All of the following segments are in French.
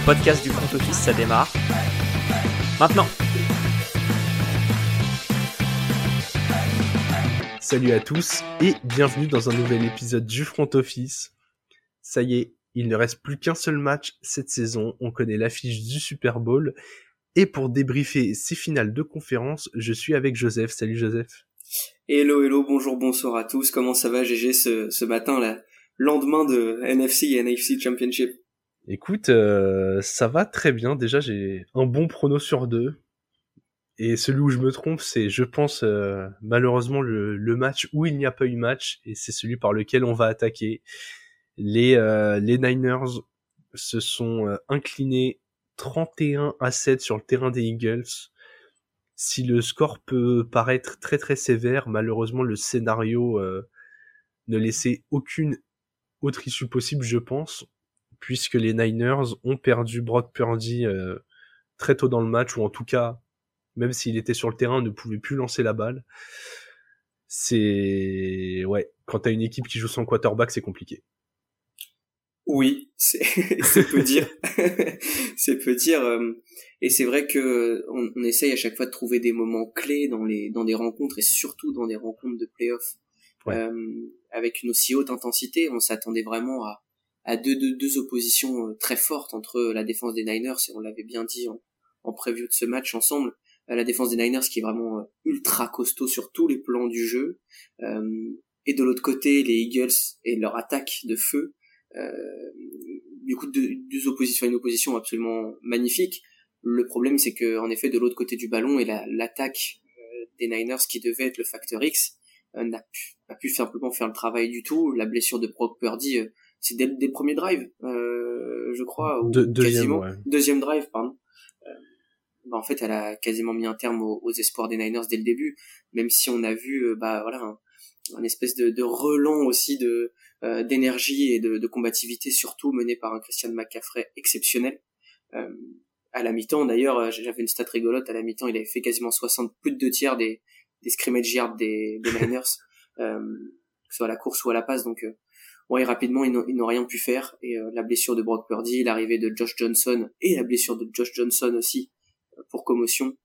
le podcast du front office, ça démarre. Maintenant Salut à tous et bienvenue dans un nouvel épisode du front office. Ça y est, il ne reste plus qu'un seul match cette saison, on connaît l'affiche du Super Bowl. Et pour débriefer ces finales de conférence, je suis avec Joseph. Salut Joseph. Hello, hello, bonjour, bonsoir à tous. Comment ça va GG ce, ce matin là? Lendemain de NFC et NFC Championship Écoute, euh, ça va très bien. Déjà, j'ai un bon prono sur deux. Et celui où je me trompe, c'est, je pense, euh, malheureusement, le, match où il n'y a pas eu match, et c'est celui par lequel on va attaquer. Les, euh, les Niners se sont euh, inclinés 31 à 7 sur le terrain des Eagles. Si le score peut paraître très très sévère, malheureusement, le scénario ne laissait aucune autre issue possible, je pense, puisque les Niners ont perdu Brock Purdy euh, très tôt dans le match, ou en tout cas, même s'il était sur le terrain, ne pouvait plus lancer la balle. C'est ouais, quand t'as une équipe qui joue sans quarterback, c'est compliqué. Oui, c'est peu dire, c'est peu dire. Euh, et c'est vrai que on, on, essaye à chaque fois de trouver des moments clés dans les dans des rencontres et surtout dans des rencontres de playoffs ouais. euh, avec une aussi haute intensité. On s'attendait vraiment à à deux, deux, deux oppositions euh, très fortes entre la défense des Niners et on l'avait bien dit en, en preview de ce match ensemble. Euh, la défense des Niners qui est vraiment ultra costaud sur tous les plans du jeu. et de l'autre côté, les Eagles et leur attaque de feu euh, du coup deux, deux oppositions une opposition absolument magnifique le problème c'est que en effet de l'autre côté du ballon et l'attaque euh, des Niners qui devait être le facteur X euh, n'a pu, pu simplement faire le travail du tout la blessure de Brock Purdy c'est dès, dès, le premier drive je crois ou de, deuxième, quasiment. ouais. deuxième drive pardon. Bah, en fait elle a quasiment mis un terme aux, aux, espoirs des Niners dès le début. Même si on a vu bah voilà un, un espèce de, de relan aussi de euh, d'énergie et de, de, combativité surtout mené par un Christian McCaffrey exceptionnel. Euh, à la mi-temps d'ailleurs euh, j'avais une stat rigolote. À la mi-temps il avait fait quasiment 60 plus de deux tiers des, des scrimmage yards des, des Niners. Euh, soit à la course ou à la passe. Donc euh, ouais rapidement ils n'ont rien pu faire et euh, la blessure de Brock Purdy l'arrivée de Josh Johnson et la blessure de Josh Johnson aussi pour commotion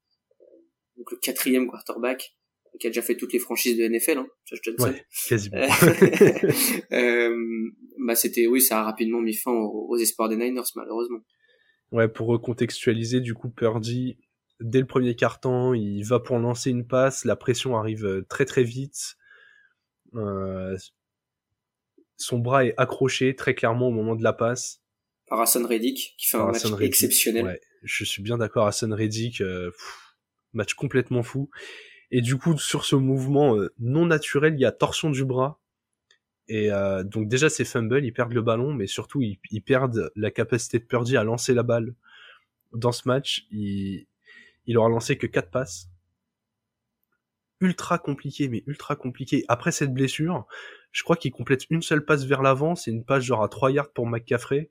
donc le quatrième quarterback qui a déjà fait toutes les franchises de NFL, hein, Josh Johnson. Ouais, quasiment. euh, bah c'était, oui, ça a rapidement mis fin aux, aux, espoirs des Niners, malheureusement. Ouais, pour recontextualiser, du coup, Purdy, dès le premier quart-temps, il va pour lancer une passe, la pression arrive très très vite. Euh, son bras est accroché très clairement au moment de la passe. Par Hassan Reddick, qui fait Par un Hassan match Reddick, exceptionnel. Ouais, je suis bien d'accord, Hassan Reddick, euh, pff, match complètement fou. Et du coup, sur ce mouvement euh, non naturel, il y a torsion du bras. Et euh, donc déjà, c'est fumble, ils perdent le ballon, mais surtout, ils, ils, perdent la capacité de Purdy à lancer la balle. Dans ce match, il, il aura lancé que 4 passes. Ultra compliqué, mais ultra compliqué. Après cette blessure, je crois qu'il complète une seule passe vers l'avant, c'est une passe genre à 3 yards pour McCaffrey.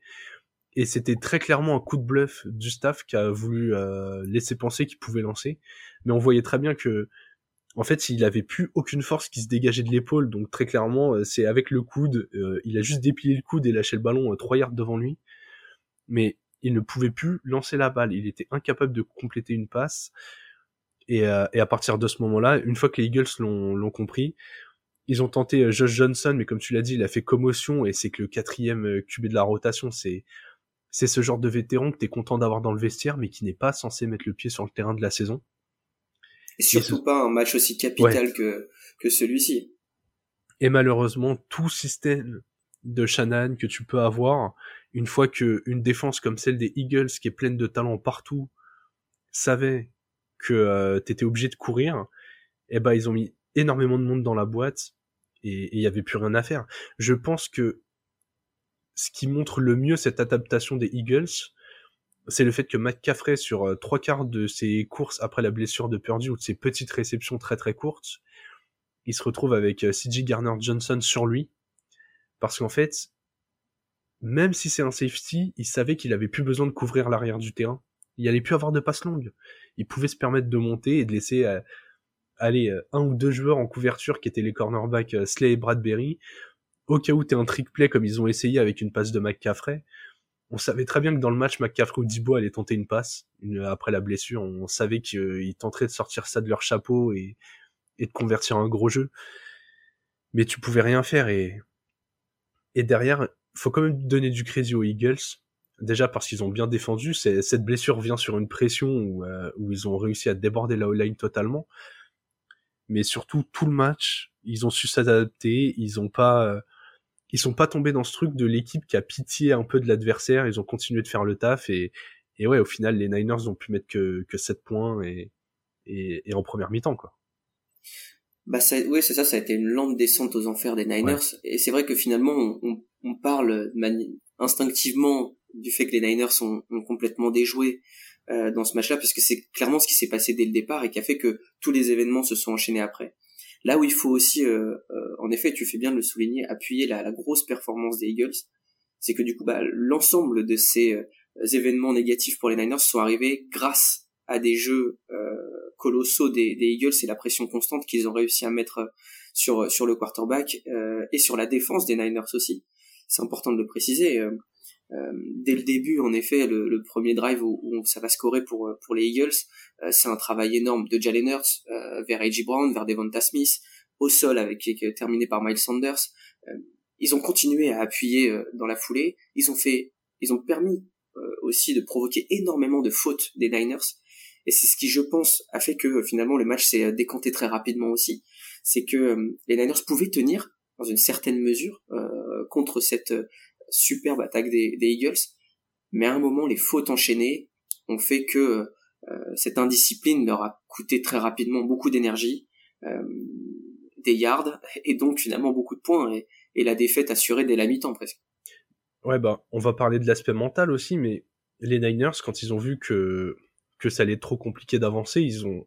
Et c'était très clairement un coup de bluff du staff qui a voulu euh, laisser penser qu'il pouvait lancer. Mais on voyait très bien que en fait, il avait plus aucune force qui se dégageait de l'épaule, donc très clairement, euh, c'est avec le coude, euh, il a juste déplié le coude et lâché le ballon euh, trois yards devant lui, mais il ne pouvait plus lancer la balle, il était incapable de compléter une passe, et, et à partir de ce moment-là, une fois que les Eagles l'ont compris, ils ont tenté Josh Johnson, mais comme tu l'as dit, il a fait commotion, et c'est que le quatrième QB de la rotation, c'est c'est ce genre de vétéran que t'es content d'avoir dans le vestiaire, mais qui n'est pas censé mettre le pied sur le terrain de la saison. Et surtout et pas un match aussi capital ouais. que, que celui-ci. Et malheureusement, tout système de Shannon que tu peux avoir, une fois que une défense comme celle des Eagles, qui est pleine de talent partout, savait que euh, t'étais obligé de courir, eh ben ils ont mis énormément de monde dans la boîte et il y avait plus rien à faire. Je pense que ce qui montre le mieux cette adaptation des Eagles, c'est le fait que McCaffrey, sur euh, trois quarts de ses courses après la blessure de Purdy ou de ses petites réceptions très très courtes, il se retrouve avec euh, CJ Garner-Johnson sur lui. Parce qu'en fait, même si c'est un safety, il savait qu'il avait plus besoin de couvrir l'arrière du terrain. Il allait plus avoir de passes longues. Il pouvait se permettre de monter et de laisser euh, aller euh, un ou deux joueurs en couverture qui étaient les cornerbacks euh, Slay et Bradbury. Au cas où t'es un trick play comme ils ont essayé avec une passe de McCaffrey, on savait très bien que dans le match, McCaffrey ou Dibo allait tenter une passe. après la blessure, on savait qu'ils tenteraient de sortir ça de leur chapeau et, et de convertir un gros jeu. Mais tu pouvais rien faire et, et derrière, faut quand même donner du crédit aux Eagles. Déjà parce qu'ils ont bien défendu. Cette blessure vient sur une pression où, euh, où ils ont réussi à déborder la O-line totalement. Mais surtout, tout le match, ils ont su s'adapter. Ils ont pas, euh, ils sont pas tombés dans ce truc de l'équipe qui a pitié un peu de l'adversaire. Ils ont continué de faire le taf et, et ouais, au final, les Niners ont pu mettre que, que 7 points et, et, et en première mi-temps, quoi. Bah ça, oui, c'est ça, ça a été une lente descente aux enfers des Niners. Et c'est vrai que finalement, on, on, parle instinctivement du fait que les Niners ont, ont complètement déjoué euh, dans ce match-là, puisque c'est clairement ce qui s'est passé dès le départ et qui a fait que tous les événements se sont enchaînés après. Là où il faut aussi, euh, euh, en effet, tu fais bien de le souligner, appuyer la, la grosse performance des Eagles, c'est que du coup, bah, l'ensemble de ces euh, événements négatifs pour les Niners sont arrivés grâce à des jeux colossaux des, des Eagles et la pression constante qu'ils ont réussi à mettre sur sur le quarterback et sur la défense des Niners aussi. C'est important de le préciser. Euh, dès le début, en effet, le, premier drive où, ça va scorer pour pour les Eagles, euh, c'est un travail énorme de Jalen Hurts euh, vers A.J. Brown, vers Devonta Smith, au sol avec qui est terminé par Miles Sanders. ils ont continué à appuyer dans la foulée. Ils ont fait, ils ont permis aussi de provoquer énormément de fautes des Niners. Et c'est ce qui, je pense, a fait que finalement le match s'est décanté très rapidement aussi. C'est que les Niners pouvaient tenir dans une certaine mesure euh, contre cette superbe attaque des, Eagles, mais à un moment, les fautes enchaînées ont fait que euh, cette indiscipline leur a coûté très rapidement beaucoup d'énergie, euh, des yards, et donc finalement beaucoup de points, et, la défaite assurée dès la mi-temps presque. Ouais, bah, on va parler de l'aspect mental aussi, mais les Niners, quand ils ont vu que, que ça allait être trop compliqué d'avancer, ils ont,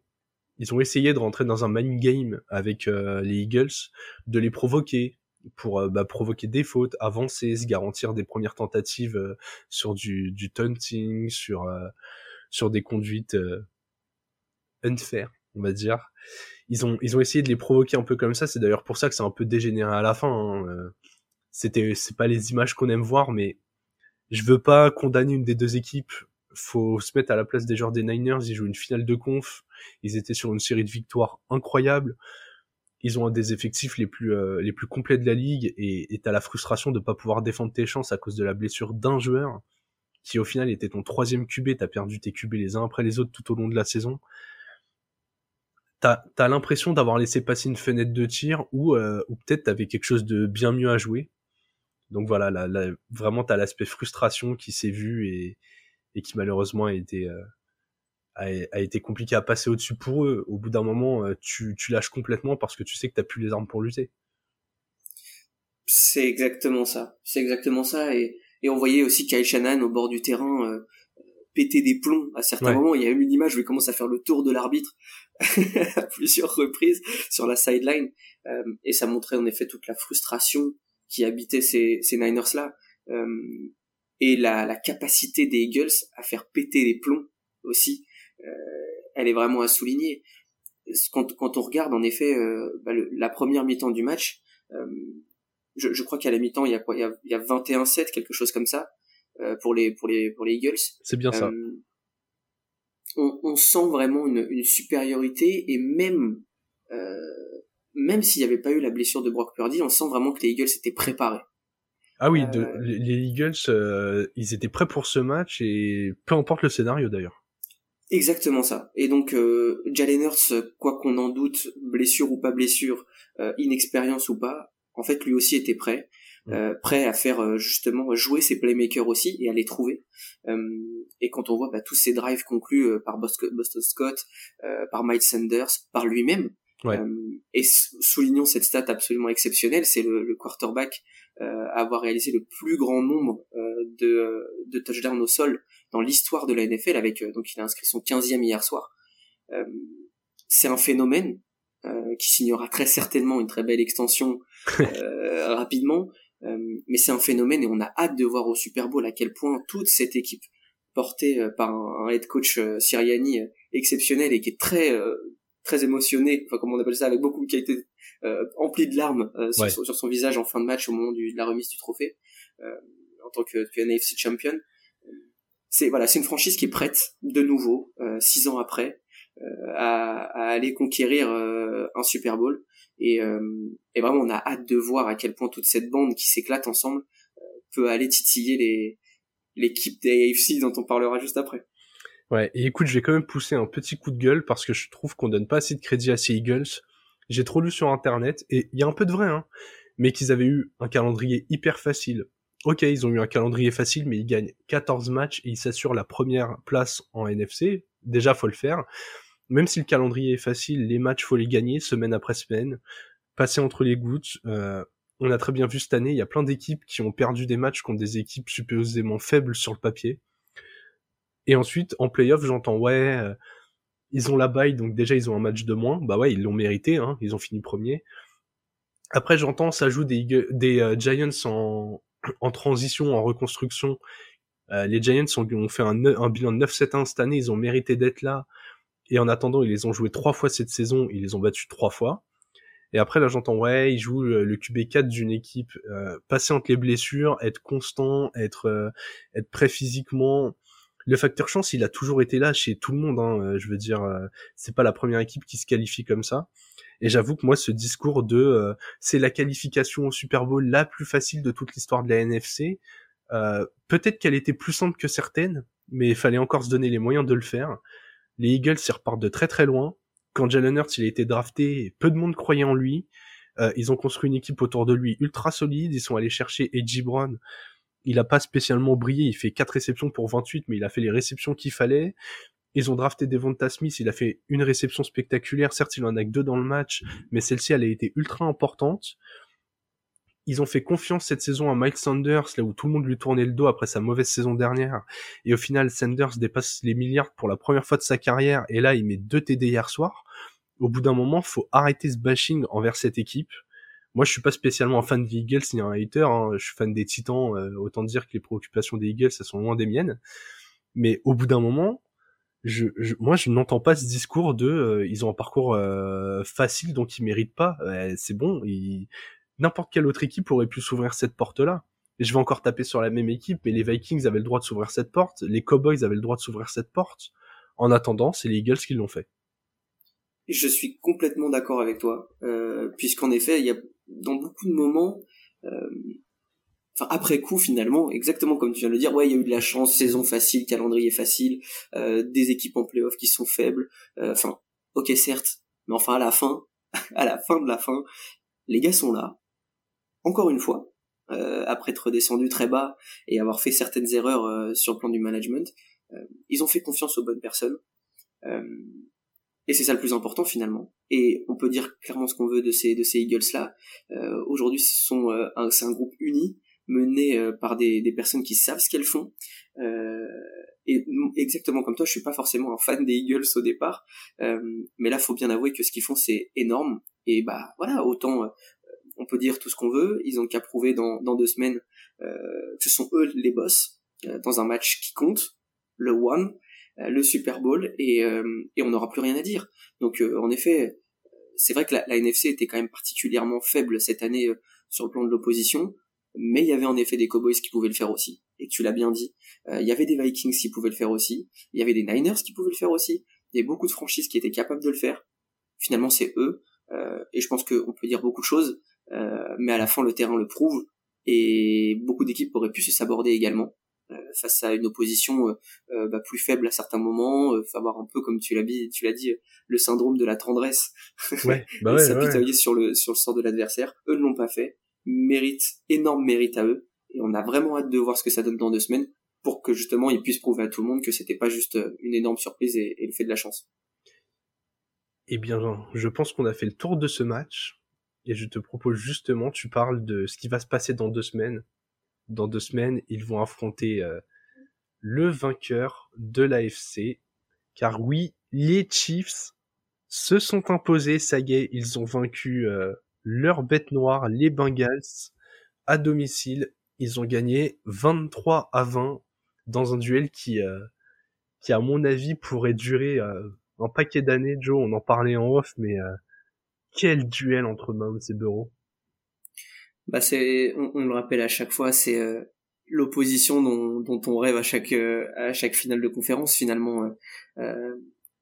ils ont essayé de rentrer dans un mind game avec euh, les Eagles, de les provoquer, pour euh, bah, provoquer des fautes, avancer, se garantir des premières tentatives euh, sur du, du taunting, sur euh, sur des conduites unfair, on va dire. Ils ont ils ont essayé de les provoquer un peu comme ça. C'est d'ailleurs pour ça que c'est un peu dégénéré à la fin. Hein. C'était c'est pas les images qu'on aime voir, mais je veux pas condamner une des deux équipes. Faut se mettre à la place des joueurs des Niners. Ils jouent une finale de conf. Ils étaient sur une série de victoires incroyables ils ont un des effectifs les plus euh, les plus complets de la ligue et t'as la frustration de pas pouvoir défendre tes chances à cause de la blessure d'un joueur qui au final était ton troisième QB, t'as perdu tes QB les uns après les autres tout au long de la saison. T'as as, l'impression d'avoir laissé passer une fenêtre de tir ou euh, peut-être t'avais quelque chose de bien mieux à jouer. Donc voilà, là, là vraiment t'as l'aspect frustration qui s'est vu et, et qui malheureusement a été euh, a, été compliqué à passer au-dessus pour eux. Au bout d'un moment, euh, tu, tu lâches complètement parce que tu sais que t'as plus les armes pour lutter. C'est exactement ça. C'est exactement ça. Et, et on voyait aussi Kyle Shannon au bord du terrain euh, péter des plombs à certains moments. Il y a eu une image où il commence à faire le tour de l'arbitre à plusieurs reprises sur la sideline. Euh, et ça montrait en effet toute la frustration qui habitait ces, ces Niners-là. Euh, et la, la capacité des Eagles à faire péter les plombs aussi. Euh, elle est vraiment à souligner. Quand, quand on regarde en effet euh, bah, la première mi-temps du match, euh, je, je, crois qu'à la mi-temps il y a Il y a, il y a 21-7, quelque chose comme ça pour les pour les pour les Eagles. C'est bien ça. On, on, sent vraiment une, une supériorité et même même s'il n'y avait pas eu la blessure de Brock Purdy, on sent vraiment que les Eagles étaient préparés. Ah oui, de, les, Eagles, ils étaient prêts pour ce match et peu importe le scénario d'ailleurs. Exactement ça. Et donc euh, Jalen Hurts, quoi qu'on en doute, blessure ou pas blessure, euh, inexpérience ou pas, en fait lui aussi était prêt, euh, prêt à faire euh, justement jouer ses playmakers aussi et à les trouver. Euh, et quand on voit bah, tous ces drives conclus euh, par Boston Scott, par Mike Sanders, par lui-même, ouais. et soulignons cette stat absolument exceptionnelle, c'est le, le, quarterback à avoir réalisé le plus grand nombre de, de touchdowns au sol dans l'histoire de la NFL avec euh, donc il a inscrit son 15e hier soir. Euh, c'est un phénomène euh, qui signera très certainement une très belle extension rapidement, mais c'est un phénomène et on a hâte de voir au Super Bowl à quel point toute cette équipe portée par un, head coach Siriani exceptionnel et qui est très très émotionné, enfin comment on appelle ça, avec beaucoup qui a été empli de larmes sur, son visage en fin de match au moment du, de la remise du trophée en tant que, que NFC champion. C'est voilà, c'est une franchise qui est prête de nouveau six ans après à, à, aller conquérir un Super Bowl. Et, et, vraiment, on a hâte de voir à quel point toute cette bande qui s'éclate ensemble peut aller titiller les l'équipe des AFC dont on parlera juste après. Ouais, et écoute, je vais quand même pousser un petit coup de gueule parce que je trouve qu'on donne pas assez de crédit à ces Eagles. J'ai trop lu sur internet, et il y a un peu de vrai, hein, mais qu'ils avaient eu un calendrier hyper facile. Ok, ils ont eu un calendrier facile, mais ils gagnent 14 matchs et ils s'assurent la première place en NFC. Déjà, faut le faire. Même si le calendrier est facile, les matchs, faut les gagner semaine après semaine. Passer entre les gouttes. Euh, on a très bien vu cette année, il y a plein d'équipes qui ont perdu des matchs contre des équipes supposément faibles sur le papier. Et ensuite, en playoff, j'entends, ouais, euh, ils ont la baille, donc déjà ils ont un match de moins. Bah ouais, ils l'ont mérité, hein, ils ont fini premier. Après, j'entends, ça joue des, euh, Giants en, en transition, en reconstruction. Euh, les Giants ont, fait un, un bilan de 9-7-1 cette année, ils ont mérité d'être là. Et en attendant, ils les ont joués trois fois cette saison, ils les ont battus trois fois. Et après, là, j'entends, ouais, ils jouent le, QB4 d'une équipe, euh, passer entre les blessures, être constant, être, être prêt physiquement, le facteur chance, il a toujours été là chez tout le monde. Hein, euh, je veux dire, euh, c'est pas la première équipe qui se qualifie comme ça. Et j'avoue que moi, ce discours de euh, c'est la qualification au Super Bowl la plus facile de toute l'histoire de la NFC, peut-être qu'elle était plus simple que certaines, mais il fallait encore se donner les moyens de le faire. Les Eagles, ils repartent de très très loin. Quand Jalen Hurts il a été drafté, peu de monde croyait en lui. ils ont construit une équipe autour de lui ultra solide. Ils sont allés chercher Edgy Brown, il a pas spécialement brillé, il fait 4 réceptions pour 28, mais il a fait les réceptions qu'il fallait. Ils ont drafté Devonta Smith, il a fait une réception spectaculaire, certes il en a que deux dans le match, mais celle-ci elle a été ultra importante. Ils ont fait confiance cette saison à Mike Sanders, là où tout le monde lui tournait le dos après sa mauvaise saison dernière. Et au final, Sanders dépasse les milliards pour la première fois de sa carrière, et là il met deux TD hier soir. Au bout d'un moment, faut arrêter ce bashing envers cette équipe. Moi, je suis pas spécialement un fan des Eagles ni un hater. Hein. Je suis fan des Titans. Euh, autant dire que les préoccupations des Eagles, elles sont loin des miennes. Mais au bout d'un moment, je, moi, je n'entends pas ce discours de euh, ils ont un parcours euh, facile donc ils méritent pas. c'est bon. N'importe quelle autre équipe aurait pu s'ouvrir cette porte-là. Je vais encore taper sur la même équipe, mais les Vikings avaient le droit de s'ouvrir cette porte, les Cowboys avaient le droit de s'ouvrir cette porte. En attendant, c'est les Eagles qui l'ont fait. Je suis complètement d'accord avec toi, euh, puisqu'en effet, il y a dans beaucoup de moments, euh, enfin après coup finalement, exactement comme tu viens de le dire, ouais, il y a eu de la chance, saison facile, calendrier facile, euh, des équipes en playoff qui sont faibles, euh, enfin, ok certes, mais enfin à la fin, à la fin de la fin, les gars sont là, encore une fois, euh, après être redescendus très bas et avoir fait certaines erreurs euh, sur le plan du management, euh, ils ont fait confiance aux bonnes personnes. Et c'est ça le plus important finalement. Et on peut dire clairement ce qu'on veut de ces de ces Eagles là. Aujourd'hui, c'est un groupe uni mené euh, par des, des personnes qui savent ce qu'elles font. Euh, et exactement comme toi, je suis pas forcément un fan des Eagles au départ, euh, mais là, faut bien avouer que ce qu'ils font c'est énorme. Et bah voilà, autant on peut dire tout ce qu'on veut, ils ont qu'à prouver dans dans deux semaines que ce sont eux les boss dans un match qui compte, le one euh, le Super Bowl et, euh, et on n'aura plus rien à dire. Donc euh, en effet, c'est vrai que la, la, NFC était quand même particulièrement faible cette année sur le plan de l'opposition, mais il y avait en effet des Cowboys qui pouvaient le faire aussi. Et tu l'as bien dit, il y avait des Vikings qui pouvaient le faire aussi, il y avait des Niners qui pouvaient le faire aussi, il y avait beaucoup de franchises qui étaient capables de le faire. Finalement, c'est eux, et je pense qu'on peut dire beaucoup de choses, mais à la fin, le terrain le prouve, et beaucoup d'équipes auraient pu se saborder également. Euh, face à une opposition euh, euh, bah, plus faible à certains moments, avoir un peu comme tu l'as dit, tu l'as dit, le syndrome de la tendresse, ouais, bah ouais, s'apitoyer sur le sur le sort de l'adversaire. Eux ne l'ont pas fait, mérite énorme mérite à eux, et on a vraiment hâte de voir ce que ça donne dans deux semaines pour que justement ils puissent prouver à tout le monde que c'était pas juste une énorme surprise et, et le fait de la chance. Eh bien, je pense qu'on a fait le tour de ce match et je te propose justement, tu parles de ce qui va se passer dans deux semaines dans deux semaines, ils vont affronter euh, le vainqueur de l'AFC. Car oui, les Chiefs se sont imposés, ça y est, ils ont vaincu euh, leur bête noire, les Bengals, à domicile. Ils ont gagné 23 à 20 dans un duel qui, euh, qui à mon avis, pourrait durer un paquet d'années. Joe, on en parlait en off, mais quel duel entre Mahomes et Burrow bah c'est on, le rappelle à chaque fois c'est euh, l'opposition dont, dont on rêve à chaque à chaque finale de conférence finalement. Euh,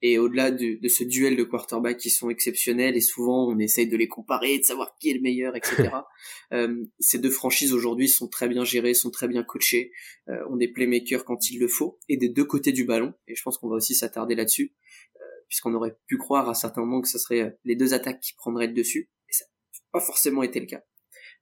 et au-delà de, de, ce duel de quarterbacks qui sont exceptionnels et souvent on essaye de les comparer, de savoir qui est le meilleur, etc. euh, ces deux franchises aujourd'hui sont très bien gérées, sont très bien coachées, euh, ont des playmakers quand il le faut et des deux côtés du ballon. Et je pense qu'on va aussi s'attarder là-dessus, euh, puisqu'on aurait pu croire à certains moments que ce serait euh, les deux attaques qui prendraient le dessus, et ça n'a pas forcément été le cas.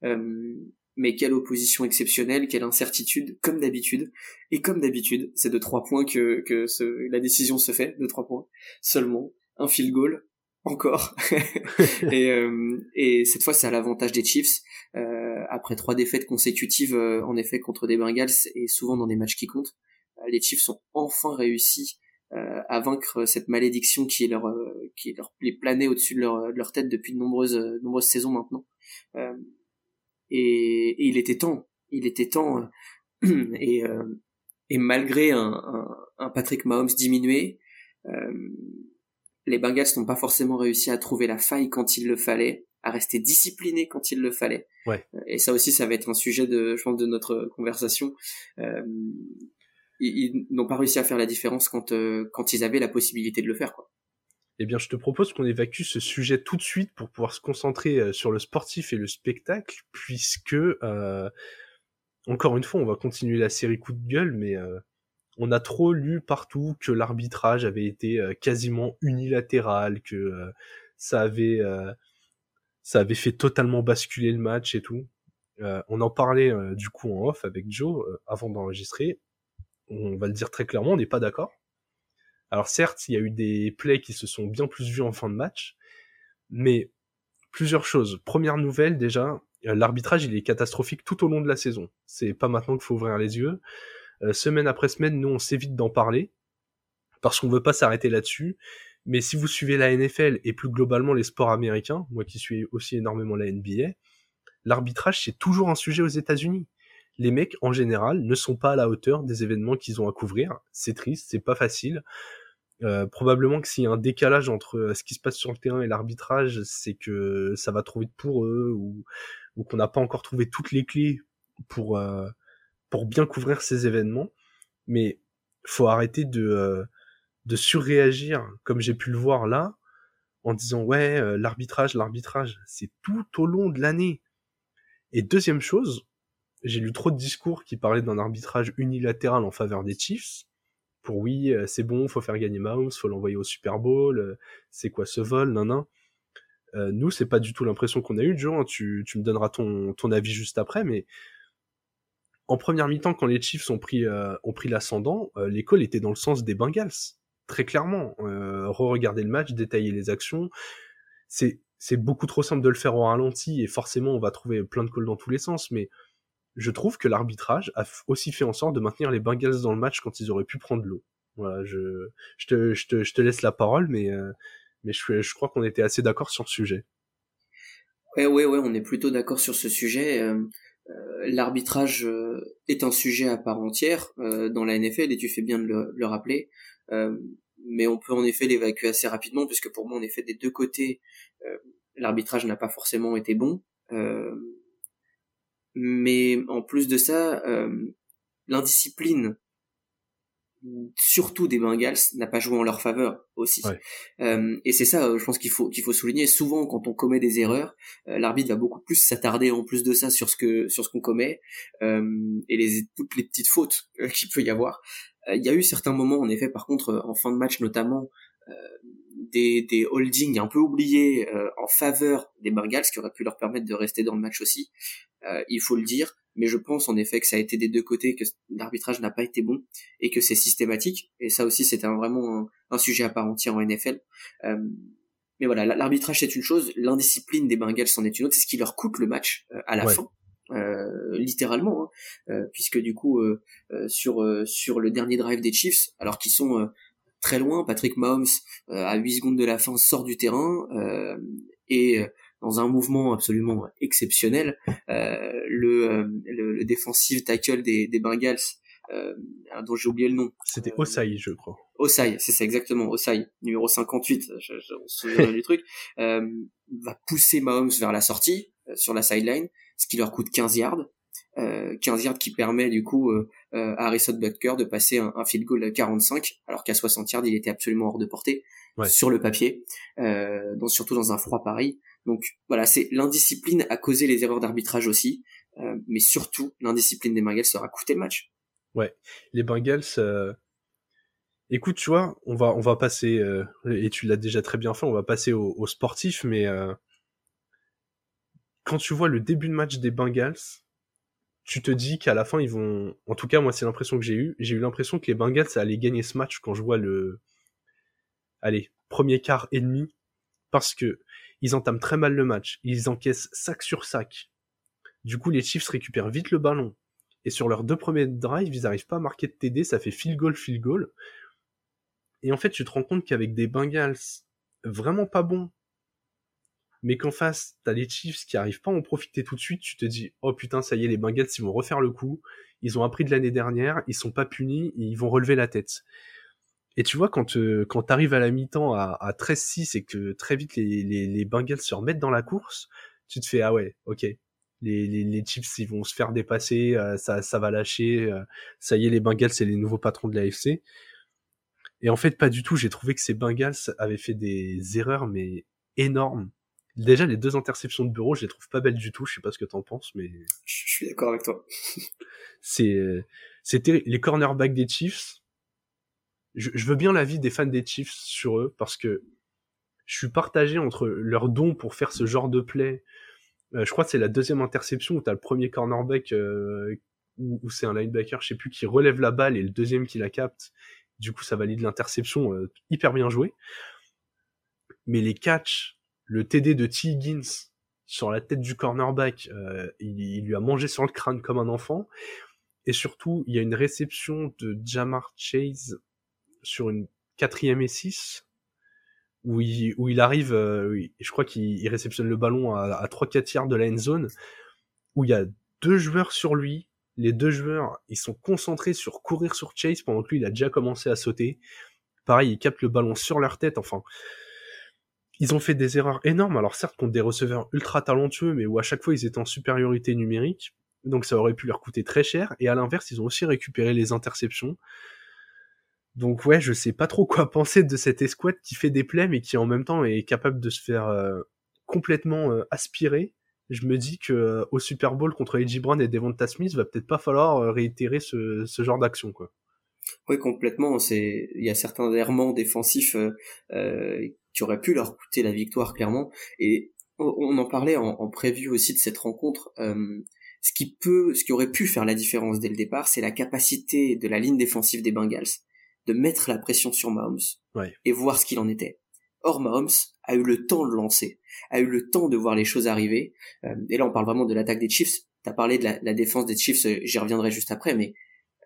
Euh, mais quelle opposition exceptionnelle, quelle incertitude, comme d'habitude. Et comme d'habitude, c'est de trois points que, que la décision se fait, de trois points seulement. Un field goal, encore. et, euh, et cette fois, c'est à l'avantage des Chiefs. Euh, après trois défaites consécutives, euh, en effet, contre des Bengals et souvent dans des matchs qui comptent, euh, les Chiefs ont enfin réussi euh, à vaincre cette malédiction qui leur qui leur les planait au-dessus de leur, de leur tête depuis de nombreuses nombreuses saisons maintenant et, il était temps, il était temps. Euh, et, euh, et malgré un, un, Patrick Mahomes diminué, euh, les Bengals n'ont pas forcément réussi à trouver la faille quand il le fallait, à rester disciplinés quand il le fallait. Ouais. Et ça aussi, ça va être un sujet de, je pense, de notre conversation. Euh, ils, n'ont pas réussi à faire la différence quand, quand ils avaient la possibilité de le faire. Quoi eh bien, je te propose qu'on évacue ce sujet tout de suite pour pouvoir se concentrer euh, sur le sportif et le spectacle, puisque, euh, encore une fois, on va continuer la série coup de gueule, mais euh, on a trop lu partout que l'arbitrage avait été quasiment unilatéral, que ça avait ça avait fait totalement basculer le match et tout. on en parlait du coup en off avec Joe avant d'enregistrer. On va le dire très clairement, on n'est pas d'accord alors certes, il y a eu des plays qui se sont bien plus vus en fin de match, mais plusieurs choses. Première nouvelle déjà, euh, l'arbitrage il est catastrophique tout au long de la saison. C'est pas maintenant qu'il faut ouvrir les yeux. Euh, semaine après semaine, nous on s'évite d'en parler parce qu'on veut pas s'arrêter là-dessus. Mais si vous suivez la NFL et plus globalement les sports américains, moi qui suis aussi énormément la NBA, l'arbitrage c'est toujours un sujet aux États-Unis. Les mecs en général ne sont pas à la hauteur des événements qu'ils ont à couvrir. C'est triste, c'est pas facile. Euh, probablement que s'il y a un décalage entre euh, ce qui se passe sur le terrain et l'arbitrage, c'est que ça va trop vite pour eux ou, ou qu'on n'a pas encore trouvé toutes les clés pour euh, pour bien couvrir ces événements. Mais faut arrêter de de surréagir comme j'ai pu le voir là en disant ouais l'arbitrage l'arbitrage c'est tout au long de l'année. Et deuxième chose, j'ai lu trop de discours qui parlaient d'un arbitrage unilatéral en faveur des Chiefs pour oui, euh, c'est bon, faut faire gagner Mahomes, faut l'envoyer au Super Bowl, euh, c'est quoi ce vol, nan nan. Euh, nous, c'est pas du tout l'impression qu'on a eu, Joe, hein, tu, tu me donneras ton, ton avis juste après, mais en première mi-temps, quand les Chiefs ont pris, ont pris l'ascendant, l'école était dans le sens des Bengals, très clairement. Re-regarder le match, détailler les actions, c'est c'est beaucoup trop simple de le faire au ralenti, et forcément, on va trouver plein de calls dans tous les sens, mais je trouve que l'arbitrage a aussi fait en sorte de maintenir les Bengals dans le match quand ils auraient pu prendre l'eau. Voilà, je, je, te, je, te, je te laisse la parole, mais, euh, mais je, je crois qu'on était assez d'accord sur le sujet. Ouais, ouais, ouais, on est plutôt d'accord sur ce sujet. Euh, euh l'arbitrage euh, est un sujet à part entière dans la NFL et tu fais bien de le, le rappeler. mais on peut en effet l'évacuer assez rapidement puisque pour moi, en effet, des deux côtés, l'arbitrage n'a pas forcément été bon. Euh, mais en plus de ça, euh, l'indiscipline, surtout des Bengals, n'a pas joué en leur faveur aussi. Euh, et c'est ça, euh, je pense qu'il faut qu'il faut souligner. Souvent, quand on commet des erreurs, euh, l'arbitre va beaucoup plus s'attarder en plus de ça sur ce que sur ce qu'on commet euh, et les toutes les petites fautes qu'il peut y avoir. Il y a eu certains moments, en effet, par contre, en fin de match notamment, des, des holdings un peu oubliés en faveur des Bengals, qui auraient pu leur permettre de rester dans le match aussi. Euh, il faut le dire, mais je pense en effet que ça a été des deux côtés, que l'arbitrage n'a pas été bon et que c'est systématique. Et ça aussi, c'était vraiment un, sujet à part entière en NFL. Euh, mais voilà, l'arbitrage c'est une chose, l'indiscipline des Bengals c'en est une autre, c'est ce qui leur coûte le match euh, à la fin. Euh, littéralement, hein, puisque du coup sur sur le dernier drive des Chiefs, alors qu'ils sont très loin, Patrick Mahomes à 8 secondes de la fin sort du terrain et dans un mouvement absolument exceptionnel. Euh, le, euh, le, le defensive tackle des, des Bengals, euh, dont j'ai oublié le nom. C'était Osai, je crois. Osai, c'est ça exactement, Osai, numéro 58, je, je, on se souvient du truc, euh, va pousser Mahomes vers la sortie, sur la sideline, ce qui leur coûte 15 yards. euh, 15 yards qui permet du coup euh, euh, à Harrison Butker de passer un, un field goal à 45, alors qu'à 60 yards il était absolument hors de portée sur le papier, euh, donc surtout dans un froid Paris. Donc voilà, c'est l'indiscipline a causé les erreurs d'arbitrage aussi, euh, mais surtout l'indiscipline des Bengals sera coûté le match. Ouais, les Bengals. Euh... Écoute, tu vois, on va on va passer euh, et tu l'as déjà très bien fait. On va passer au, au sportif, mais euh, quand tu vois le début de match des Bengals, tu te dis qu'à la fin ils vont. En tout cas, moi c'est l'impression que j'ai eu. J'ai eu l'impression que les Bengals allaient gagner ce match quand je vois le. Allez, premier quart et demi, parce que ils entament très mal le match. Ils encaissent sac sur sac. Du coup, les Chiefs récupèrent vite le ballon. Et sur leurs deux premiers drives, ils n'arrivent pas à marquer de TD, ça fait field goal, field goal. Et en fait, tu te rends compte qu'avec des Bengals vraiment pas bons, mais qu'en face, t'as les Chiefs qui arrivent pas à en profiter tout de suite, tu te dis, oh putain, ça y est, les Bengals, ils vont refaire le coup, ils ont appris de l'année dernière, ils sont pas punis, ils vont relever la tête. Et tu vois, quand, euh, quand t'arrives à la mi-temps à, à 13-6 et que très vite les, les, les Bengals se remettent dans la course, tu te fais, ah ouais, ok, les, les, les Chiefs ils vont se faire dépasser, euh, ça, ça va lâcher, euh, ça y est les Bengals c'est les nouveaux patrons de l'AFC. Et en fait pas du tout, j'ai trouvé que ces Bengals avaient fait des erreurs mais énormes. Déjà les deux interceptions de bureau, je les trouve pas belles du tout, je sais pas ce que t'en penses mais Je suis d'accord avec toi. c'est c'était les cornerbacks des Chiefs. Je, je veux bien l'avis des fans des Chiefs sur eux parce que je suis partagé entre leur don pour faire ce genre de play euh, je crois que c'est la deuxième interception où t'as le premier cornerback euh, où c'est un linebacker, je sais plus, qui relève la balle et le deuxième qui la capte. Du coup, ça valide l'interception, euh, hyper bien joué. Mais les catchs, le TD de T. Higgins sur la tête du cornerback, euh, il, il, lui a mangé sur le crâne comme un enfant. Et surtout, il y a une réception de Jamar Chase sur une quatrième et 6 où il, arrive, euh, je crois qu'il réceptionne le ballon à, à 3-4 yards de la end zone, où il y a deux joueurs sur lui, les deux joueurs, ils sont concentrés sur courir sur Chase pendant que lui, il a déjà commencé à sauter. Pareil, ils captent le ballon sur leur tête, enfin. Ils ont fait des erreurs énormes, alors certes contre des receveurs ultra talentueux, mais où à chaque fois ils étaient en supériorité numérique, donc ça aurait pu leur coûter très cher, et à l'inverse, ils ont aussi récupéré les interceptions. Donc ouais, je sais pas trop quoi penser de cette escouade qui fait des plays mais qui en même temps est capable de se faire euh, complètement euh, aspirer. Je me dis que euh, au Super Bowl contre AJ Brown et Devonta Smith, va peut-être pas falloir réitérer ce, ce genre d'action quoi. Oui, complètement. C'est il y a certains errements défensifs qui auraient pu leur coûter la victoire clairement. Et on, en parlait en, en aussi de cette rencontre. ce qui peut, ce qui aurait pu faire la différence dès le départ, c'est la capacité de la ligne défensive des Bengals de mettre la pression sur Mahomes ouais. et voir ce qu'il en était. Or, Mahomes a eu le temps de lancer, a eu le temps de voir les choses arriver. Euh, et là, on parle vraiment de l'attaque des Chiefs. T'as parlé de la, la, défense des Chiefs, euh, j'y reviendrai juste après, mais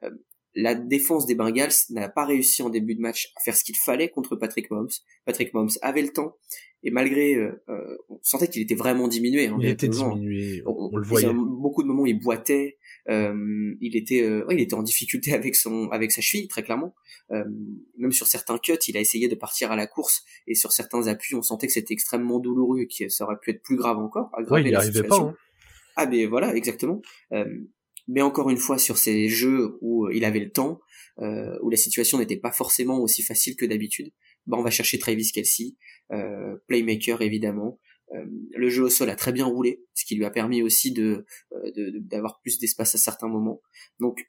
euh, la défense des Bengals n'a pas réussi en début de match à faire ce qu'il fallait contre Patrick Mahomes. Patrick Mahomes avait le temps, et malgré, euh, on sentait qu'il était vraiment diminué. Hein, il était diminué, on, on, le voyait. Beaucoup de moments, il boitait, euh, il était, euh, ouais, il était en difficulté avec son, avec sa cheville très clairement. Euh, même sur certains cuts, il a essayé de partir à la course et sur certains appuis, on sentait que c'était extrêmement douloureux et que ça aurait pu être plus grave encore. Ouais, il n'y arrivait pas. Hein. Ah mais voilà, exactement. Euh, mais encore une fois, sur ces jeux où il avait le temps, euh, où la situation n'était pas forcément aussi facile que d'habitude, bah on va chercher Travis Kelsey, euh, playmaker évidemment, euh, le jeu au sol a très bien roulé, ce qui lui a permis aussi d'avoir plus d'espace à certains moments. Donc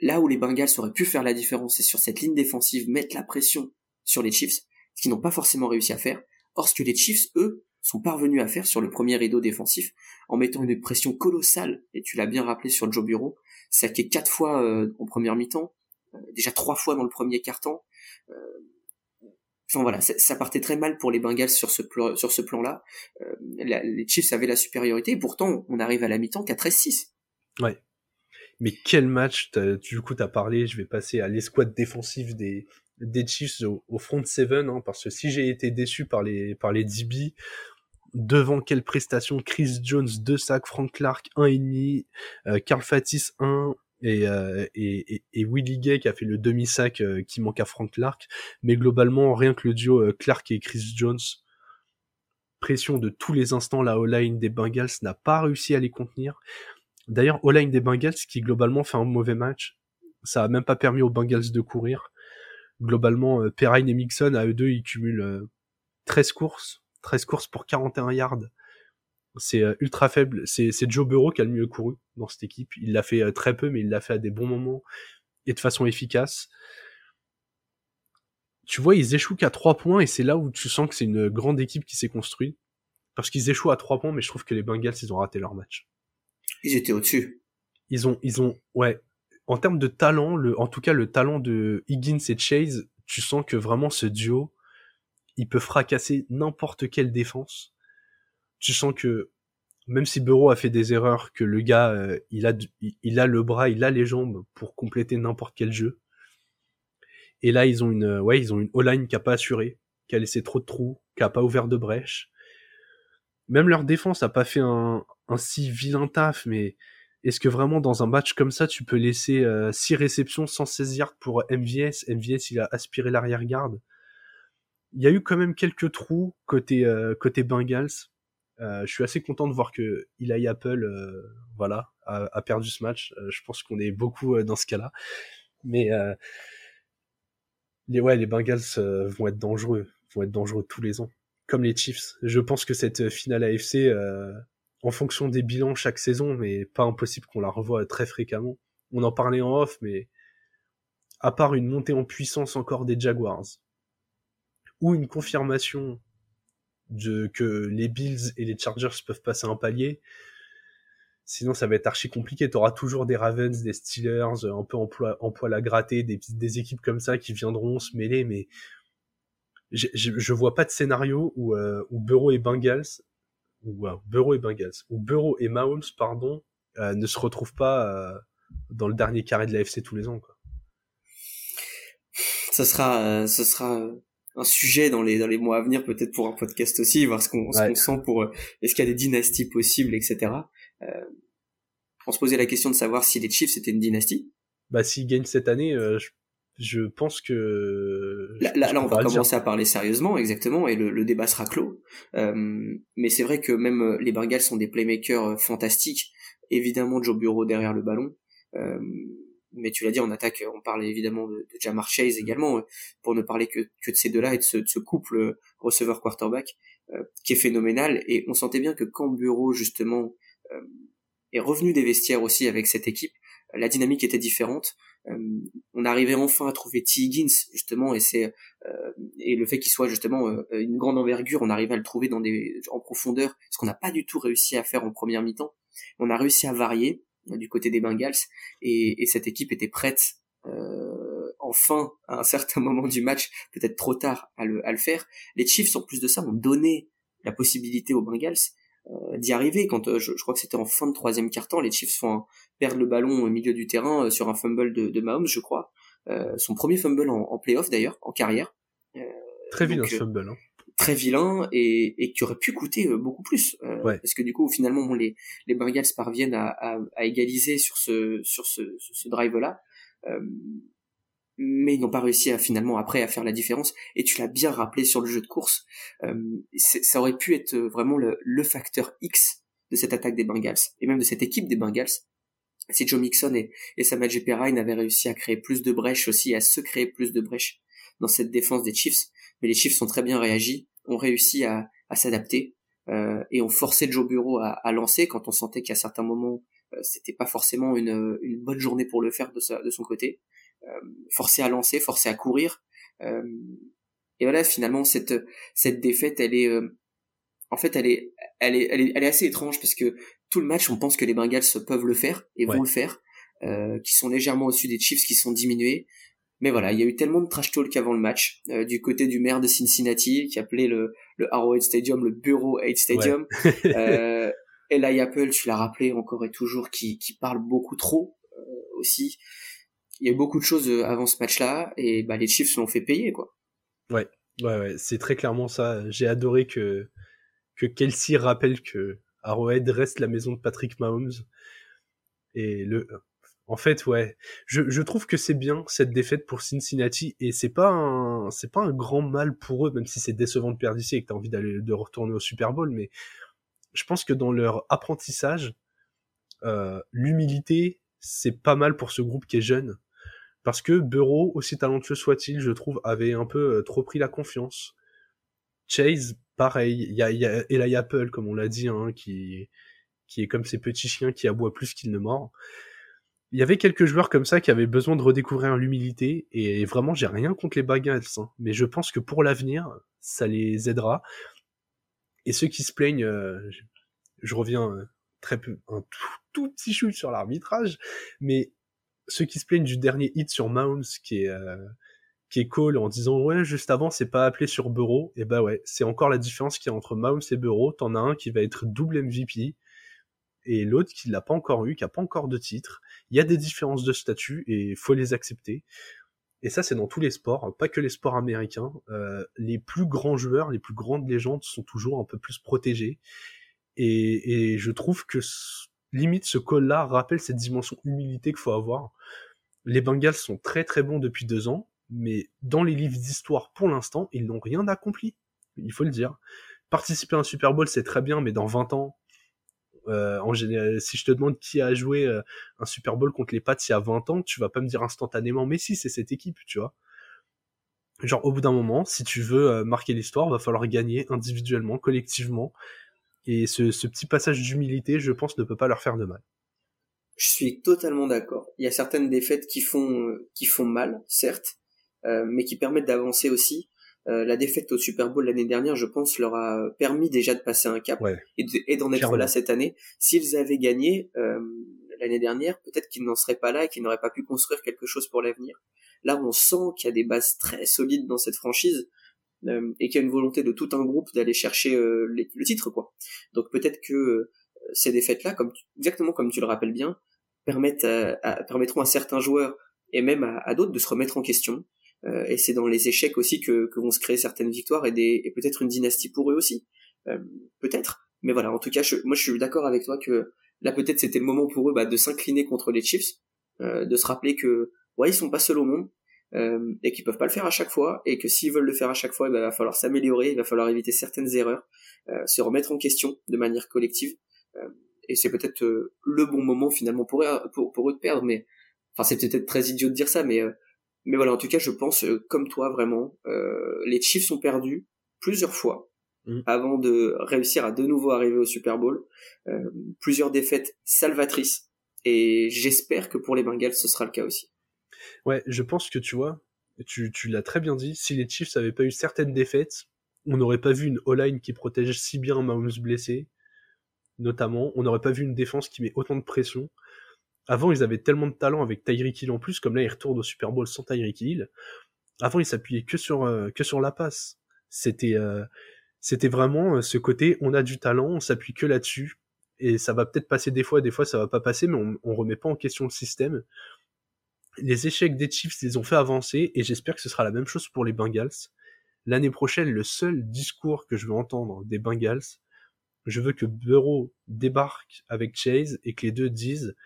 là où les Bengals auraient pu faire la différence, c'est sur cette ligne défensive, mettre la pression sur les Chiefs, ce qu'ils n'ont pas forcément réussi à faire. Or, que les Chiefs, eux, sont parvenus à faire sur le premier rideau défensif, en mettant une pression colossale, et tu l'as bien rappelé sur Joe Bureau, saqué quatre fois euh, en première mi-temps, euh, déjà trois fois dans le premier quart-temps, euh, Enfin voilà, ça partait très mal pour les Bengals sur ce plan, sur ce plan-là. Les Chiefs avaient la supériorité et pourtant on arrive à la mi-temps qu'à 13-6. Ouais. Mais quel match Du coup, t'as parlé. Je vais passer à l'escouade défensive des des Chiefs au, front seven, hein, parce que si j'ai été déçu par les par les DB, devant quelle prestation? Chris Jones 2 sacs, Frank Clark 1,5, euh, Carl Fatis 1, et, euh, et, et, Willie Gay qui a fait le demi-sac euh, qui manque à Frank Clark. Mais globalement, rien que le duo euh, Clark et Chris Jones, pression de tous les instants, la O-line des Bengals n'a pas réussi à les contenir. D'ailleurs, O-line des Bengals qui globalement fait un mauvais match. Ça a même pas permis aux Bengals de courir. Globalement, euh, Perrine et Mixon, à eux deux, ils cumulent 13 euh, courses. 13 courses pour 41 yards. C'est euh, ultra faible. C'est Joe Burrow qui a le mieux couru dans cette équipe. Il l'a fait très peu, mais il l'a fait à des bons moments et de façon efficace. Tu vois, ils échouent qu'à 3 points et c'est là où tu sens que c'est une grande équipe qui s'est construite. Parce qu'ils échouent à 3 points, mais je trouve que les Bengals, ils ont raté leur match. Ils étaient au-dessus. Ils ont, ils ont, ouais. En termes de talent, le, en tout cas, le talent de Higgins et Chase, tu sens que vraiment ce duo, il peut fracasser n'importe quelle défense. Tu sens que, même si Bureau a fait des erreurs, que le gars, euh, il a, il a le bras, il a les jambes pour compléter n'importe quel jeu. Et là, ils ont une, ouais, ils ont une O-line qui a pas assuré, qui a laissé trop de trous, qui a pas ouvert de brèche. Même leur défense a pas fait un, un si vilain taf, mais est-ce que vraiment dans un match comme ça, tu peux laisser 6 euh, réceptions, 116 yards pour MVS MVS, il a aspiré l'arrière-garde. Il y a eu quand même quelques trous côté euh, côté Bengals. Euh, je suis assez content de voir que Eli Apple, voilà, a, perdu ce match. je pense qu'on est beaucoup dans ce cas-là. Mais les ouais, les Bengals vont être dangereux, vont être dangereux tous les ans, comme les Chiefs. Je pense que cette finale AFC en fonction des bilans chaque saison, mais pas impossible qu'on la revoie très fréquemment. On en parlait en off, mais à part une montée en puissance encore des Jaguars, ou une confirmation de que les Bills et les Chargers peuvent passer un palier, sinon ça va être archi compliqué. Tu auras toujours des Ravens, des Steelers, un peu en, poil, à gratter, des, des équipes comme ça qui viendront se mêler, mais je, je, vois pas de scénario où, euh, où Bureau et Bengals ou euh, et Bengals, ou Bureau et Mahomes, pardon, euh, ne se retrouvent pas euh, dans le dernier carré de la FC tous les ans. Quoi. Ça sera, ce sera un sujet dans les dans les mois à venir, peut-être pour un podcast aussi, voir ce qu'on sent pour est-ce qu'il y a des dynasties possibles, etc. on se posait la question de savoir si les Chiefs c'était une dynastie. Bah s'ils gagnent cette année, je je pense que là, là, on va commencer à parler sérieusement exactement et le, le débat sera clos. Euh, mais c'est vrai que même euh, les Bengals sont des playmakers euh, fantastiques. Évidemment Joe Bureau derrière le ballon. Euh, mais tu l'as dit en attaque on parle évidemment de, de Jamar Chase également euh, pour ne parler que, que de ces deux-là et de ce, de ce couple receveur quarterback qui est phénoménal. Et on sentait bien que quand Bureau justement est revenu des vestiaires aussi avec cette équipe la dynamique était différente. Euh, on arrivait enfin à trouver T. Higgins justement et c'est euh, et le fait qu'il soit justement euh, une grande envergure on arrive à le trouver dans des en profondeur ce qu'on n'a pas du tout réussi à faire en première mi-temps. On a réussi à varier du côté des Bengals et, et cette équipe était prête enfin à un certain moment du match peut-être trop tard à le, à le faire les Chiefs en plus de ça ont donné la possibilité aux Bengals euh, d'y arriver. Quand euh, je, crois que c'était en fin de troisième quart-temps, les Chiefs font perdre le ballon au milieu du terrain euh, sur un fumble de, de Mahomes, je crois. son premier fumble en, en playoff d'ailleurs, en carrière. très vilain ce fumble. Hein. Très vilain et, et qui aurait pu coûter beaucoup plus. Parce que du coup, finalement, bon, les, les Bengals parviennent à, à, à égaliser sur ce, sur ce, ce drive-là mais ils n'ont pas réussi à finalement après à faire la différence. Et tu l'as bien rappelé sur le jeu de course, euh, ça aurait pu être vraiment le, le, facteur X de cette attaque des Bengals et même de cette équipe des Bengals. Si Joe Mixon et, et Sam Perrine avaient réussi à créer plus de brèches aussi, à se créer plus de brèches dans cette défense des Chiefs, mais les Chiefs ont très bien réagi, ont réussi à, à s'adapter euh, et ont forcé Joe Bureau à, à lancer quand on sentait qu'à certains moments euh, c'était pas forcément une, une bonne journée pour le faire de, sa, de son côté. Euh, forcé à lancer, forcé à courir. Euh, et voilà, finalement, cette, cette défaite, elle est, euh, en fait, elle est, elle est, elle est, elle est assez étrange parce que tout le match, on pense que les Bengals peuvent le faire et vont le faire, euh, qui sont légèrement au-dessus des Chiefs, qui sont diminués. Mais voilà, il y a eu tellement de trash talk avant le match, euh, du côté du maire de Cincinnati, qui appelait le, le Arrowhead Stadium le Bureau 8 Stadium. Ouais. euh, Eli Apple, tu l'as rappelé encore et toujours, qui, qui parle beaucoup trop aussi il y a eu beaucoup de choses euh, avant ce match-là et bah, les Chiefs l'ont fait payer quoi. Ouais, ouais, ouais, c'est très clairement ça. J'ai adoré que que Kelsey rappelle que Arrowhead reste la maison de Patrick Mahomes et le en fait, ouais, je, trouve que c'est bien cette défaite pour Cincinnati et c'est pas un c'est pas un grand mal pour eux, même si c'est décevant de perdre ici et que t'as envie d'aller de retourner au Super Bowl, mais je pense que dans leur apprentissage, euh, l'humilité, c'est pas mal pour ce groupe qui est jeune. Parce que Bureau, aussi talentueux soit-il, je trouve, avait un peu euh, trop pris la confiance. Chase, pareil, il y a, y a Eli Apple, comme on l'a dit, hein, qui, qui est comme ces petits chiens qui aboient plus qu'ils ne mordent. Il y avait quelques joueurs comme ça qui avaient besoin de redécouvrir l'humilité, et vraiment, j'ai rien contre les Bengals, hein, mais je pense que pour l'avenir, ça les aidera. Et ceux qui se plaignent, euh, je, reviens euh, très peu, un tout, petit chou sur l'arbitrage, mais ceux qui se plaignent du dernier hit sur Mounds qui est euh, qui est call en disant ouais juste avant c'est pas appelé sur Bureau et bah ouais c'est encore la différence qu'il y a entre Mounds et Bureau t'en as un qui va être double MVP et l'autre qui l'a pas encore eu qui a pas encore de titre il y a des différences de statut et faut les accepter et ça c'est dans tous les sports pas que les sports américains euh, les plus grands joueurs les plus grandes légendes sont toujours un peu plus protégés et, et je trouve que limite ce call-là rappelle cette dimension humilité qu'il faut avoir. Les Bengals sont très très bons depuis deux ans, mais dans les livres d'histoire pour l'instant, ils n'ont rien accompli. Il faut le dire. Participer à un Super Bowl, c'est très bien, mais dans 20 ans, euh, en général, si je te demande qui a joué euh, un Super Bowl contre les Pats il y a 20 ans, tu vas pas me dire instantanément, mais si, c'est cette équipe, tu vois. Genre, au bout d'un moment, si tu veux euh, marquer l'histoire, va falloir gagner individuellement, collectivement, et ce, ce petit passage d'humilité, je pense, ne peut pas leur faire de mal. Je suis totalement d'accord. Il y a certaines défaites qui font qui font mal, certes, mais qui permettent d'avancer aussi. Euh, la défaite au Super Bowl l'année dernière, je pense, leur a permis déjà de passer un cap et d'en être là cette année. S'ils avaient gagné euh, l'année dernière, peut-être qu'ils n'en seraient pas là et qu'ils n'auraient pas pu construire quelque chose pour l'avenir. Là, on sent qu'il y a des bases très solides dans cette franchise. Euh, et qu'il y a une volonté de tout un groupe d'aller chercher euh, le titre quoi. Donc peut-être que euh, ces défaites là, comme exactement comme tu le rappelles bien, permettent à, permettront à certains joueurs et même à, d'autres de se remettre en question. Et c'est dans les échecs aussi que, que vont se créer certaines victoires et, et peut-être une dynastie pour eux aussi. peut-être. Mais voilà, en tout cas, je, moi je suis d'accord avec toi que là peut-être c'était le moment pour eux bah, de s'incliner contre les Chiefs, de se rappeler que ouais ils sont pas seuls au monde, euh, et qu'ils peuvent pas le faire à chaque fois et que s'ils veulent le faire à chaque fois, eh ben, il va falloir s'améliorer, il va falloir éviter certaines erreurs, euh, se remettre en question de manière collective. Euh, et c'est peut-être euh, le bon moment finalement pour pour, pour eux de perdre, mais enfin c'est peut-être très idiot de dire ça, mais euh, mais voilà en tout cas je pense comme toi vraiment, les Chiefs sont perdus plusieurs fois. Mm. avant de réussir à de nouveau arriver au Super Bowl. plusieurs défaites salvatrices et j'espère que pour les Bengals ce sera le cas aussi. Ouais, je pense que tu vois, tu, tu l'as très bien dit, si les Chiefs n'avaient pas eu certaines défaites, on n'aurait pas vu une O-line qui protège si bien Mahomes blessé, notamment, on n'aurait pas vu une défense qui met autant de pression. Avant, ils avaient tellement de talent avec Tyreek Hill en plus, comme là, ils retournent au Super Bowl sans Tyreek Hill. Avant, ils s'appuyaient que sur euh, que sur la passe. C'était euh, c'était vraiment euh, ce côté, on a du talent, on s'appuie que là-dessus, et ça va peut-être passer des fois, des fois ça va pas passer, mais on, on remet pas en question le système les échecs des Chiefs les ont fait avancer et j'espère que ce sera la même chose pour les Bengals. L'année prochaine, le seul discours que je veux entendre des Bengals, je veux que Burrow débarque avec Chase et que les deux disent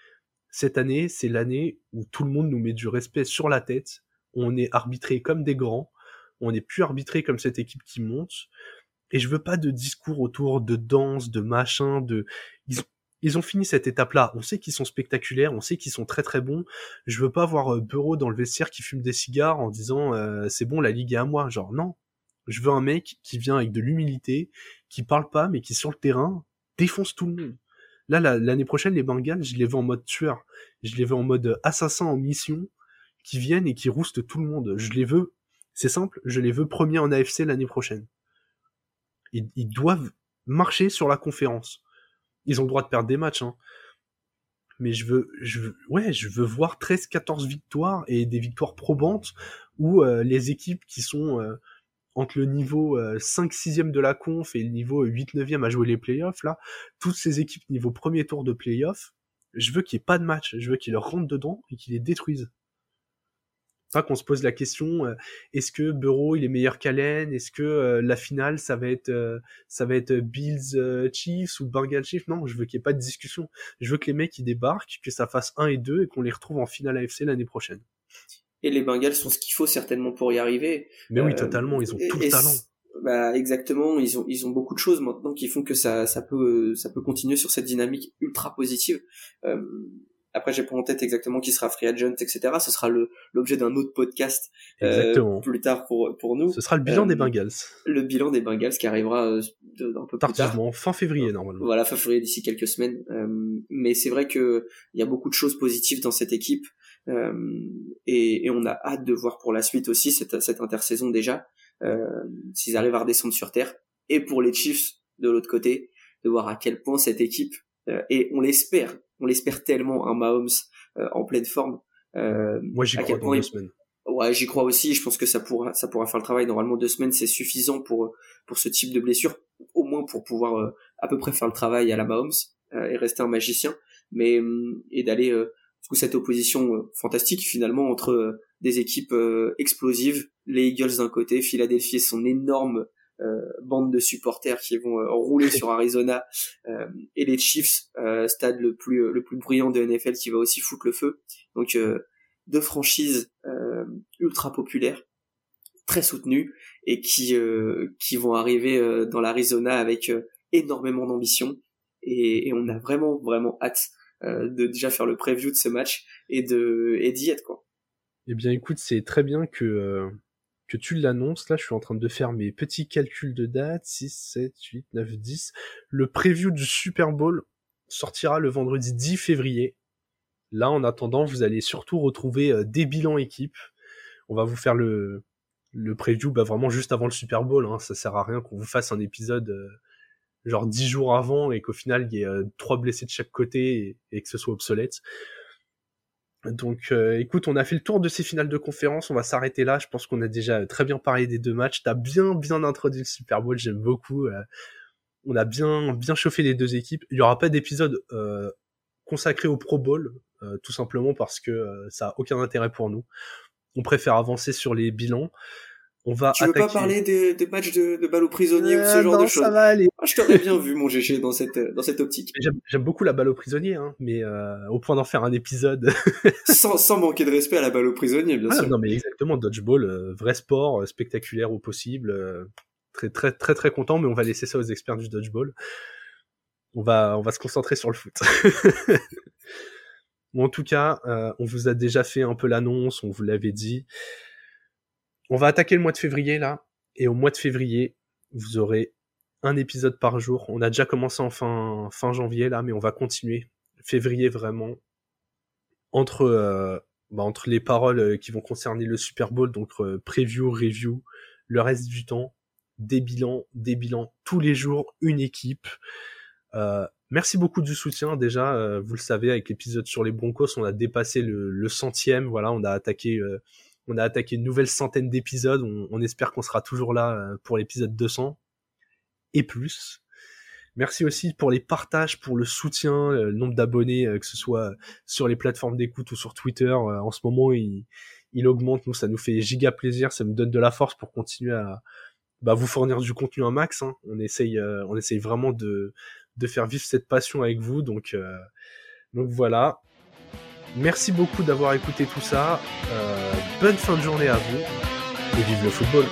cette année, c'est l'année où tout le monde nous met du respect sur la tête. On est arbitré comme des grands. On n'est plus arbitré comme cette équipe qui monte. Et je veux pas de discours autour de danse, de machin, de ils ont fini cette étape-là. On sait qu'ils sont spectaculaires, on sait qu'ils sont très très bons. Je veux pas voir euh, Bureau dans le vestiaire qui fume des cigares en disant euh, c'est bon, la ligue est à moi. Genre non, je veux un mec qui vient avec de l'humilité, qui parle pas mais qui sur le terrain défonce tout le monde. Là, l'année prochaine, les Bengals, je les veux en mode tueur. Je les veux en mode assassin en mission, qui viennent et qui roustent tout le monde. Je les veux, c'est simple, je les veux premiers en AFC l'année prochaine. ils doivent marcher sur la conférence ils ont le droit de perdre des matchs, hein. Mais je veux, je veux, ouais, je veux voir 13-14 victoires et des victoires probantes où euh, les équipes qui sont euh, entre le niveau 5-6e euh, de la conf et le niveau 8-9e à jouer les playoffs, là, toutes ces équipes niveau premier tour de playoffs, je veux qu'il n'y ait pas de match, je veux qu'ils leur rentrent dedans et qu'ils les détruisent pas qu'on se pose la question euh, est-ce que Bureau il est meilleur qu'Allen? Est-ce que euh, la finale ça va être euh, ça va être Bills Chiefs ou Bengals Chiefs? Non, je veux qu'il n'y ait pas de discussion. Je veux que les mecs ils débarquent, que ça fasse 1 et 2 et qu'on les retrouve en finale AFC l'année prochaine. Et les Bengals sont ce qu'il faut certainement pour y arriver. Mais oui, totalement, ils ont tout le talent. bah exactement, ils ont ils ont beaucoup de choses maintenant qui font que ça ça peut ça peut continuer sur cette dynamique ultra positive. Euh, après, j'ai pas en tête exactement qui sera free agent, etc. Ce sera le l'objet d'un autre podcast euh, plus tard pour pour nous. Ce sera le bilan des euh, Bengals. Le bilan des Bengals qui arrivera euh, un peu plus tard. fin février normalement. Voilà, fin février d'ici quelques semaines. mais c'est vrai que il y a beaucoup de choses positives dans cette équipe. Et, et, on a hâte de voir pour la suite aussi cette, cette intersaison déjà s'ils arrivent à redescendre sur terre et pour les Chiefs de l'autre côté de voir à quel point cette équipe et on l'espère on l'espère tellement un Mahomes euh, en pleine forme. Euh, Moi j'y crois dans deux semaines. Ouais, j'y crois aussi. Je pense que ça pourra, ça pourra faire le travail. Normalement, deux semaines, c'est suffisant pour pour ce type de blessure, au moins pour pouvoir euh, à peu près faire le travail à la Mahomes et rester un magicien, mais et d'aller euh, cette opposition fantastique finalement entre des équipes explosives, les Eagles d'un côté, Philadelphie et son énorme euh, bande de supporters qui vont euh, rouler sur Arizona euh, et les Chiefs, stade le plus le plus brillant de NFL qui va aussi foutre le feu. Donc deux franchises ultra populaires très soutenues et qui qui vont arriver dans l'Arizona avec énormément d'ambition et, on a vraiment vraiment hâte de déjà faire le preview de ce match et de et d'y être quoi. Eh bien écoute, c'est très bien que que tu l'annonces. Là, je suis en train de faire mes petits calculs de date. 6, 7, 8, 9, 10. Le preview du Super Bowl sortira le vendredi 10 février. Là, en attendant, vous allez surtout retrouver euh, des bilans équipes. On va vous faire le, le preview bah, vraiment juste avant le Super Bowl. Hein. Ça sert à rien qu'on vous fasse un épisode euh, genre 10 jours avant et qu'au final, il y ait euh, trois blessés de chaque côté et, et que ce soit obsolète. Donc, euh, écoute, on a fait le tour de ces finales de conférence. On va s'arrêter là. Je pense qu'on a déjà très bien parlé des deux matchs. T'as bien, bien introduit le Super Bowl. J'aime beaucoup. Euh, on a bien, bien chauffé les deux équipes. Il y aura pas d'épisode euh, consacré au Pro Bowl, tout simplement parce que ça a aucun intérêt pour nous. On préfère avancer sur les bilans. On va tu veux pas parler des, des matchs de, de balles aux prisonniers ou ce genre de choses ça va aller. Ah, je t'aurais bien vu mon GG dans cette dans cette optique. J'aime beaucoup la balle aux prisonniers, hein, mais euh, au point d'en faire un épisode. sans, sans manquer de respect à la balle aux prisonniers, bien ah, sûr. Non mais exactement, dodgeball, euh, vrai sport, euh, spectaculaire au possible. Euh, très très très très content, mais on va laisser ça aux experts du dodgeball. On va on va se concentrer sur le foot. bon, en tout cas, on vous a déjà fait un peu l'annonce, on vous l'avait dit on va attaquer le mois de février là, et au mois de février, vous aurez un épisode par jour. On a déjà commencé en fin, janvier là, mais on va continuer. Février vraiment. Entre, euh, bah, les paroles euh, qui vont concerner le Super Bowl, donc euh, preview, review, le reste du temps, des bilans, des bilans tous les jours, une équipe. merci beaucoup du soutien déjà. vous le savez, avec l'épisode sur les Broncos, on a dépassé le centième. Voilà, on a attaqué on a attaqué une nouvelle centaine d'épisodes. On, espère qu'on sera toujours là euh, pour l'épisode 200 et plus. Merci aussi pour les partages, pour le soutien, euh, le nombre d'abonnés, euh, que ce soit sur les plateformes d'écoute ou sur Twitter. En ce moment, il, augmente. Nous, ça nous fait giga plaisir. Ça nous donne de la force pour continuer à bah, vous fournir du contenu un max. Hein. On essaye, on essaye vraiment de, faire vivre cette passion avec vous. Donc, donc voilà. Merci beaucoup d'avoir écouté tout ça. Euh, bonne fin de journée à vous et vive le football.